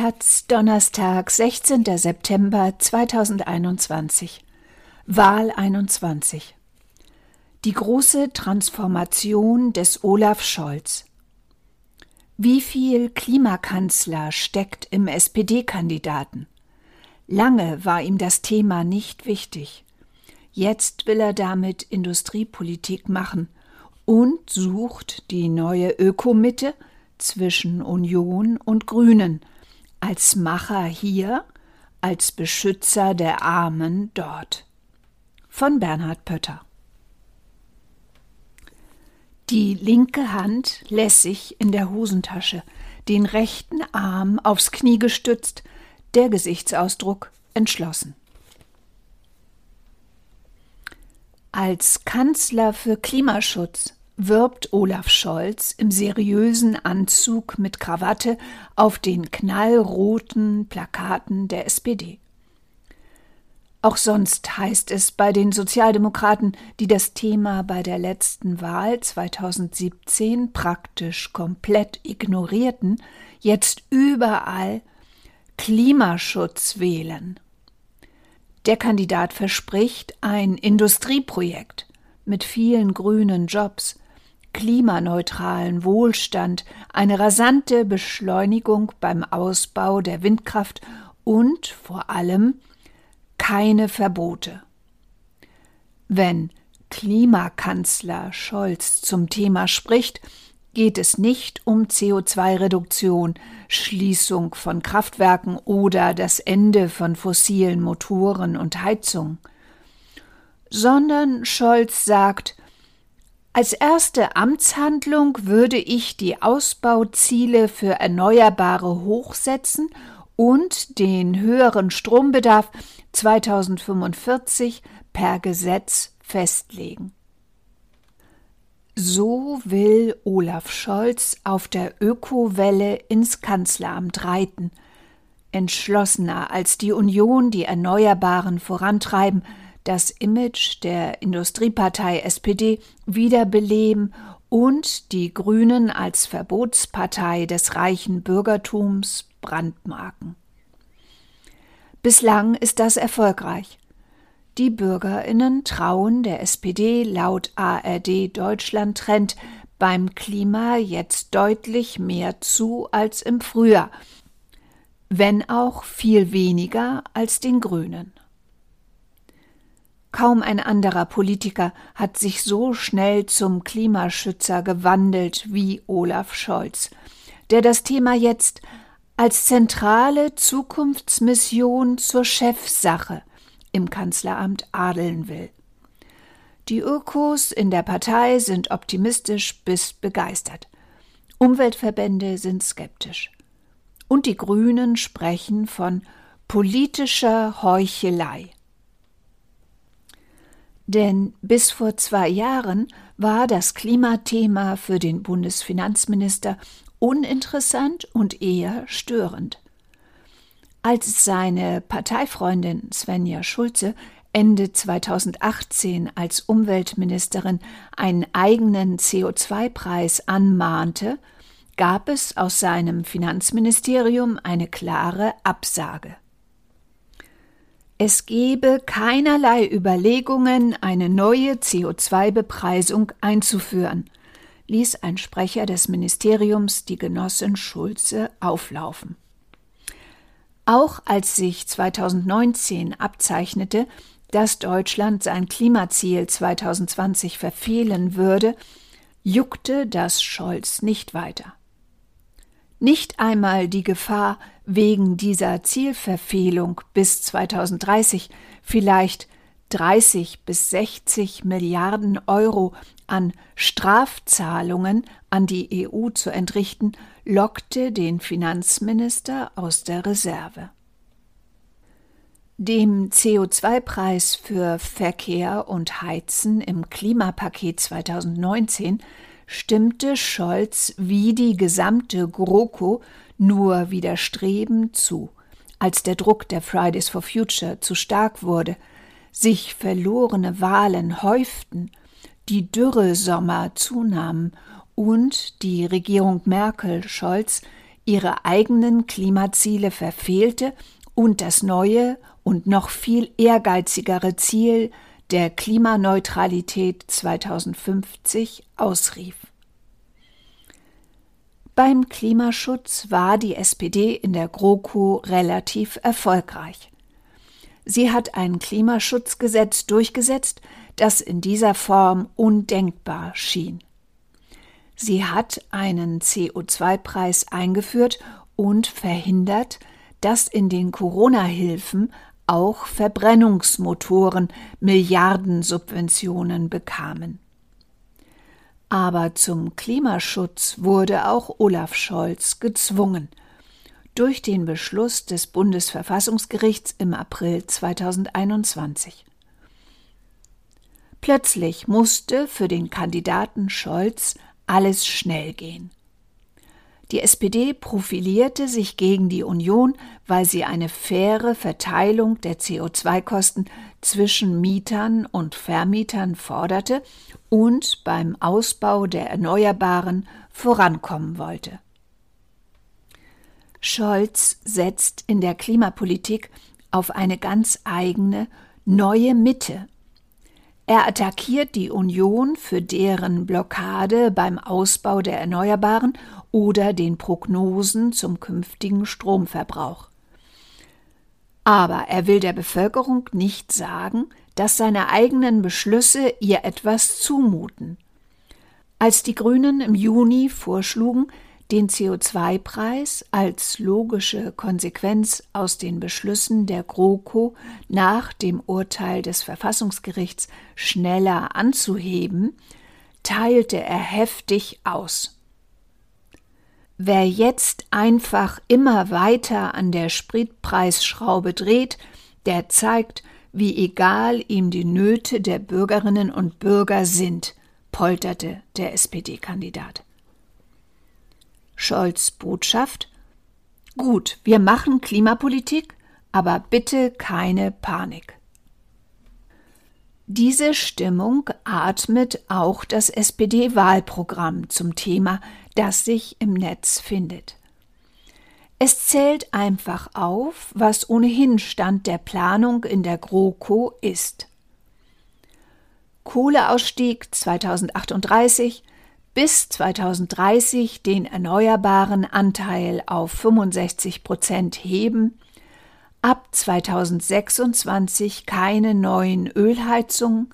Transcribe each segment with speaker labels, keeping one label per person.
Speaker 1: Taz, Donnerstag, 16. September 2021. Wahl 21. Die große Transformation des Olaf Scholz. Wie viel Klimakanzler steckt im SPD-Kandidaten? Lange war ihm das Thema nicht wichtig. Jetzt will er damit Industriepolitik machen und sucht die neue Ökomitte zwischen Union und Grünen, als Macher hier, als Beschützer der Armen dort. Von Bernhard Pötter. Die linke Hand lässig in der Hosentasche, den rechten Arm aufs Knie gestützt, der Gesichtsausdruck entschlossen. Als Kanzler für Klimaschutz wirbt Olaf Scholz im seriösen Anzug mit Krawatte auf den knallroten Plakaten der SPD. Auch sonst heißt es bei den Sozialdemokraten, die das Thema bei der letzten Wahl 2017 praktisch komplett ignorierten, jetzt überall Klimaschutz wählen. Der Kandidat verspricht ein Industrieprojekt mit vielen grünen Jobs, klimaneutralen Wohlstand, eine rasante Beschleunigung beim Ausbau der Windkraft und vor allem keine Verbote. Wenn Klimakanzler Scholz zum Thema spricht, geht es nicht um CO2-Reduktion, Schließung von Kraftwerken oder das Ende von fossilen Motoren und Heizung, sondern Scholz sagt, als erste Amtshandlung würde ich die Ausbauziele für Erneuerbare hochsetzen und den höheren Strombedarf 2045 per Gesetz festlegen. So will Olaf Scholz auf der Ökowelle ins Kanzleramt reiten, entschlossener als die Union die Erneuerbaren vorantreiben, das Image der Industriepartei SPD wiederbeleben und die Grünen als Verbotspartei des reichen Bürgertums brandmarken. Bislang ist das erfolgreich. Die Bürgerinnen trauen der SPD laut ARD Deutschland Trend beim Klima jetzt deutlich mehr zu als im Frühjahr, wenn auch viel weniger als den Grünen. Kaum ein anderer Politiker hat sich so schnell zum Klimaschützer gewandelt wie Olaf Scholz, der das Thema jetzt als zentrale Zukunftsmission zur Chefsache im Kanzleramt adeln will. Die Ökos in der Partei sind optimistisch bis begeistert. Umweltverbände sind skeptisch. Und die Grünen sprechen von politischer Heuchelei. Denn bis vor zwei Jahren war das Klimathema für den Bundesfinanzminister uninteressant und eher störend. Als seine Parteifreundin Svenja Schulze Ende 2018 als Umweltministerin einen eigenen CO2-Preis anmahnte, gab es aus seinem Finanzministerium eine klare Absage. Es gebe keinerlei Überlegungen, eine neue CO2-Bepreisung einzuführen, ließ ein Sprecher des Ministeriums die Genossin Schulze auflaufen. Auch als sich 2019 abzeichnete, dass Deutschland sein Klimaziel 2020 verfehlen würde, juckte das Scholz nicht weiter. Nicht einmal die Gefahr, wegen dieser Zielverfehlung bis 2030 vielleicht 30 bis 60 Milliarden Euro an Strafzahlungen an die EU zu entrichten, lockte den Finanzminister aus der Reserve. Dem CO2-Preis für Verkehr und Heizen im Klimapaket 2019 stimmte Scholz wie die gesamte GroKo nur widerstrebend zu, als der Druck der Fridays for Future zu stark wurde, sich verlorene Wahlen häuften, die Dürresommer zunahmen und die Regierung Merkel-Scholz ihre eigenen Klimaziele verfehlte und das neue und noch viel ehrgeizigere Ziel der Klimaneutralität 2050 ausrief. Beim Klimaschutz war die SPD in der GroKo relativ erfolgreich. Sie hat ein Klimaschutzgesetz durchgesetzt, das in dieser Form undenkbar schien. Sie hat einen CO2-Preis eingeführt und verhindert, dass in den Corona-Hilfen auch Verbrennungsmotoren Milliardensubventionen bekamen. Aber zum Klimaschutz wurde auch Olaf Scholz gezwungen durch den Beschluss des Bundesverfassungsgerichts im April 2021. Plötzlich musste für den Kandidaten Scholz alles schnell gehen. Die SPD profilierte sich gegen die Union, weil sie eine faire Verteilung der CO2-Kosten zwischen Mietern und Vermietern forderte und beim Ausbau der Erneuerbaren vorankommen wollte. Scholz setzt in der Klimapolitik auf eine ganz eigene, neue Mitte. Er attackiert die Union für deren Blockade beim Ausbau der Erneuerbaren oder den Prognosen zum künftigen Stromverbrauch. Aber er will der Bevölkerung nicht sagen, dass seine eigenen Beschlüsse ihr etwas zumuten. Als die Grünen im Juni vorschlugen, den CO2-Preis als logische Konsequenz aus den Beschlüssen der GroKo nach dem Urteil des Verfassungsgerichts schneller anzuheben, teilte er heftig aus. Wer jetzt einfach immer weiter an der Spritpreisschraube dreht, der zeigt, wie egal ihm die Nöte der Bürgerinnen und Bürger sind, polterte der SPD-Kandidat. Scholz Botschaft Gut, wir machen Klimapolitik, aber bitte keine Panik. Diese Stimmung atmet auch das SPD-Wahlprogramm zum Thema das sich im Netz findet. Es zählt einfach auf, was ohnehin Stand der Planung in der GroKo ist. Kohleausstieg 2038 bis 2030 den erneuerbaren Anteil auf 65 Prozent heben, ab 2026 keine neuen Ölheizungen,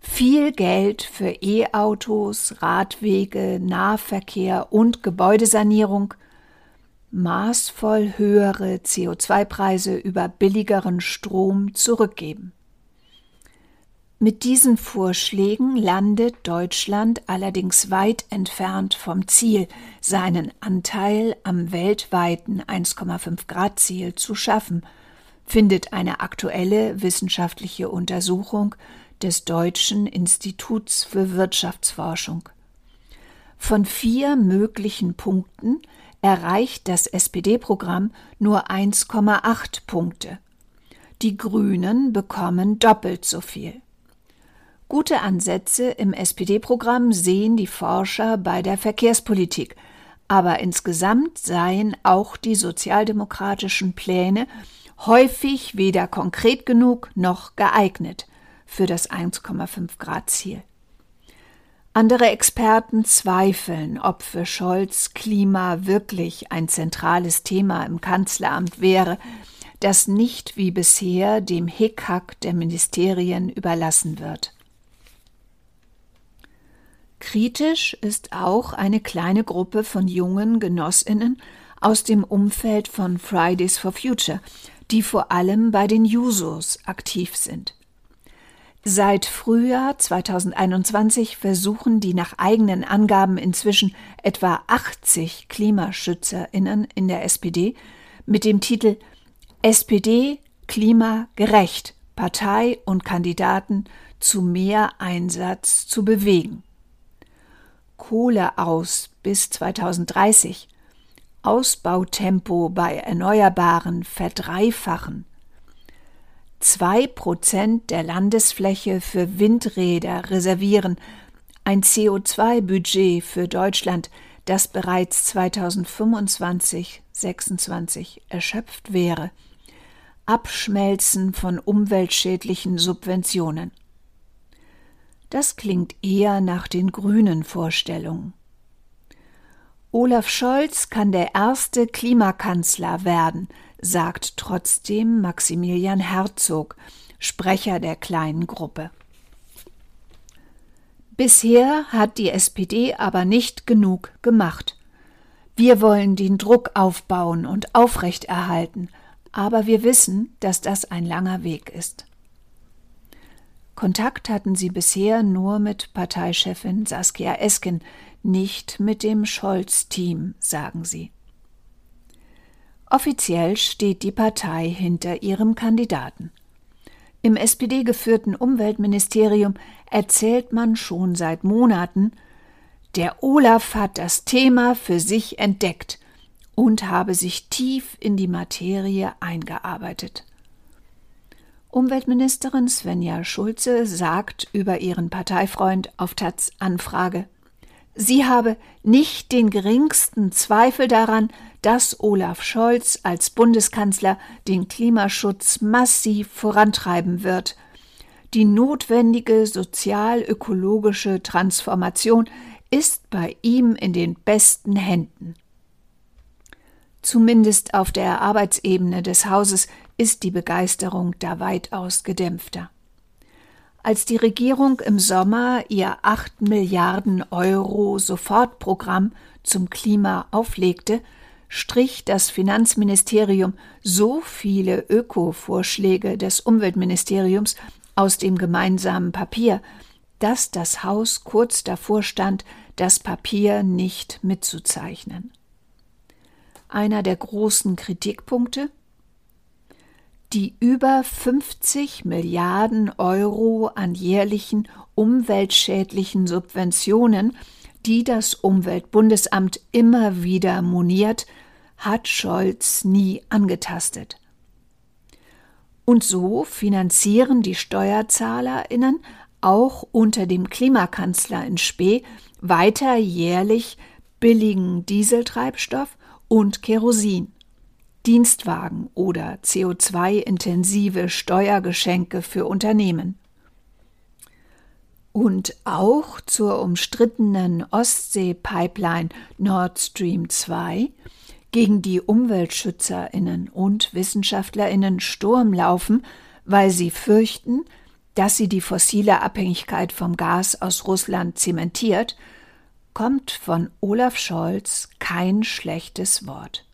Speaker 1: viel Geld für E-Autos, Radwege, Nahverkehr und Gebäudesanierung, maßvoll höhere CO2-Preise über billigeren Strom zurückgeben. Mit diesen Vorschlägen landet Deutschland allerdings weit entfernt vom Ziel, seinen Anteil am weltweiten 1,5 Grad Ziel zu schaffen, findet eine aktuelle wissenschaftliche Untersuchung des Deutschen Instituts für Wirtschaftsforschung. Von vier möglichen Punkten erreicht das SPD-Programm nur 1,8 Punkte. Die Grünen bekommen doppelt so viel. Gute Ansätze im SPD-Programm sehen die Forscher bei der Verkehrspolitik, aber insgesamt seien auch die sozialdemokratischen Pläne häufig weder konkret genug noch geeignet für das 1,5 Grad Ziel. Andere Experten zweifeln, ob für Scholz Klima wirklich ein zentrales Thema im Kanzleramt wäre, das nicht wie bisher dem Hickhack der Ministerien überlassen wird. Kritisch ist auch eine kleine Gruppe von jungen Genossinnen aus dem Umfeld von Fridays for Future, die vor allem bei den Jusos aktiv sind. Seit Frühjahr 2021 versuchen die nach eigenen Angaben inzwischen etwa 80 Klimaschützerinnen in der SPD mit dem Titel SPD klimagerecht Partei und Kandidaten zu mehr Einsatz zu bewegen. Kohle aus bis 2030, Ausbautempo bei Erneuerbaren verdreifachen, zwei Prozent der Landesfläche für Windräder reservieren, ein CO2-Budget für Deutschland, das bereits 2025 26 erschöpft wäre. Abschmelzen von umweltschädlichen Subventionen. Das klingt eher nach den grünen Vorstellungen. Olaf Scholz kann der erste Klimakanzler werden, sagt trotzdem Maximilian Herzog, Sprecher der kleinen Gruppe. Bisher hat die SPD aber nicht genug gemacht. Wir wollen den Druck aufbauen und aufrechterhalten, aber wir wissen, dass das ein langer Weg ist. Kontakt hatten sie bisher nur mit Parteichefin Saskia Esken, nicht mit dem Scholz-Team, sagen sie. Offiziell steht die Partei hinter ihrem Kandidaten. Im SPD-geführten Umweltministerium erzählt man schon seit Monaten, der Olaf hat das Thema für sich entdeckt und habe sich tief in die Materie eingearbeitet. Umweltministerin Svenja Schulze sagt über ihren Parteifreund auf Taz Anfrage, sie habe nicht den geringsten Zweifel daran, dass Olaf Scholz als Bundeskanzler den Klimaschutz massiv vorantreiben wird. Die notwendige sozial-ökologische Transformation ist bei ihm in den besten Händen. Zumindest auf der Arbeitsebene des Hauses ist die Begeisterung da weitaus gedämpfter. Als die Regierung im Sommer ihr 8 Milliarden Euro Sofortprogramm zum Klima auflegte, strich das Finanzministerium so viele Öko-Vorschläge des Umweltministeriums aus dem gemeinsamen Papier, dass das Haus kurz davor stand, das Papier nicht mitzuzeichnen. Einer der großen Kritikpunkte die über 50 Milliarden Euro an jährlichen umweltschädlichen Subventionen, die das Umweltbundesamt immer wieder moniert, hat Scholz nie angetastet. Und so finanzieren die Steuerzahlerinnen auch unter dem Klimakanzler in Spee weiter jährlich billigen Dieseltreibstoff und Kerosin. Dienstwagen oder CO2-intensive Steuergeschenke für Unternehmen. Und auch zur umstrittenen Ostsee-Pipeline Nord Stream 2, gegen die Umweltschützerinnen und Wissenschaftlerinnen Sturm laufen, weil sie fürchten, dass sie die fossile Abhängigkeit vom Gas aus Russland zementiert, kommt von Olaf Scholz kein schlechtes Wort.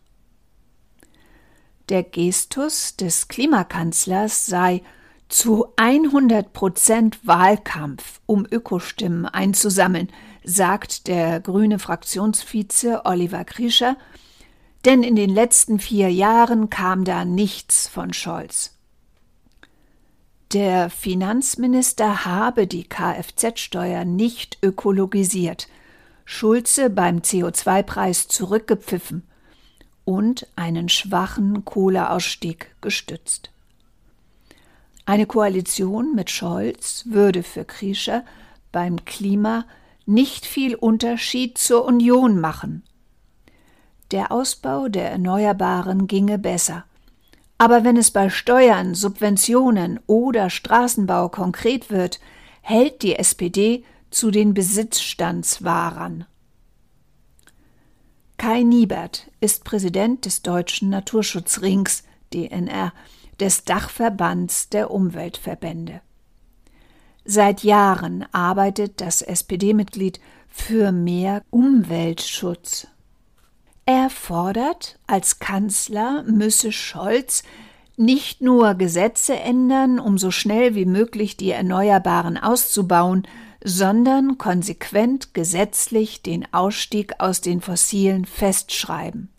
Speaker 1: Der Gestus des Klimakanzlers sei zu 100 Prozent Wahlkampf, um Ökostimmen einzusammeln, sagt der grüne Fraktionsvize Oliver Krischer, denn in den letzten vier Jahren kam da nichts von Scholz. Der Finanzminister habe die Kfz-Steuer nicht ökologisiert, Schulze beim CO2-Preis zurückgepfiffen und einen schwachen Kohleausstieg gestützt. Eine Koalition mit Scholz würde für Krischer beim Klima nicht viel Unterschied zur Union machen. Der Ausbau der Erneuerbaren ginge besser. Aber wenn es bei Steuern, Subventionen oder Straßenbau konkret wird, hält die SPD zu den Besitzstandswahrern. Kai Niebert ist Präsident des Deutschen Naturschutzrings DNR, des Dachverbands der Umweltverbände. Seit Jahren arbeitet das SPD-Mitglied für mehr Umweltschutz. Er fordert, als Kanzler müsse Scholz nicht nur Gesetze ändern, um so schnell wie möglich die Erneuerbaren auszubauen, sondern konsequent gesetzlich den Ausstieg aus den Fossilen festschreiben.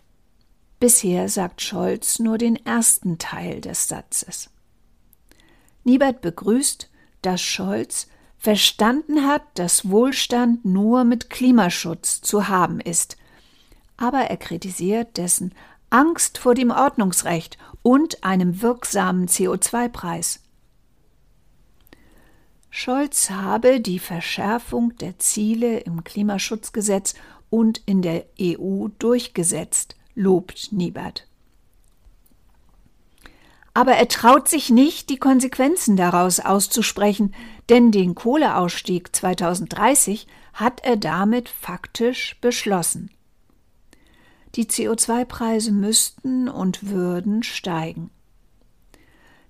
Speaker 1: Bisher sagt Scholz nur den ersten Teil des Satzes. Niebert begrüßt, dass Scholz verstanden hat, dass Wohlstand nur mit Klimaschutz zu haben ist, aber er kritisiert dessen Angst vor dem Ordnungsrecht und einem wirksamen CO2-Preis. Scholz habe die Verschärfung der Ziele im Klimaschutzgesetz und in der EU durchgesetzt, lobt Niebert. Aber er traut sich nicht, die Konsequenzen daraus auszusprechen, denn den Kohleausstieg 2030 hat er damit faktisch beschlossen. Die CO2-Preise müssten und würden steigen.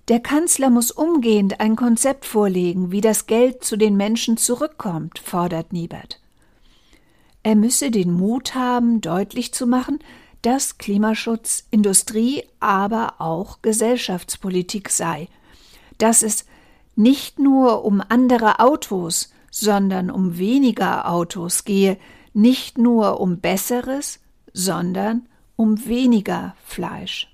Speaker 1: Der Kanzler muss umgehend ein Konzept vorlegen, wie das Geld zu den Menschen zurückkommt, fordert Niebert. Er müsse den Mut haben, deutlich zu machen, dass Klimaschutz Industrie, aber auch Gesellschaftspolitik sei, dass es nicht nur um andere Autos, sondern um weniger Autos gehe, nicht nur um besseres, sondern um weniger Fleisch.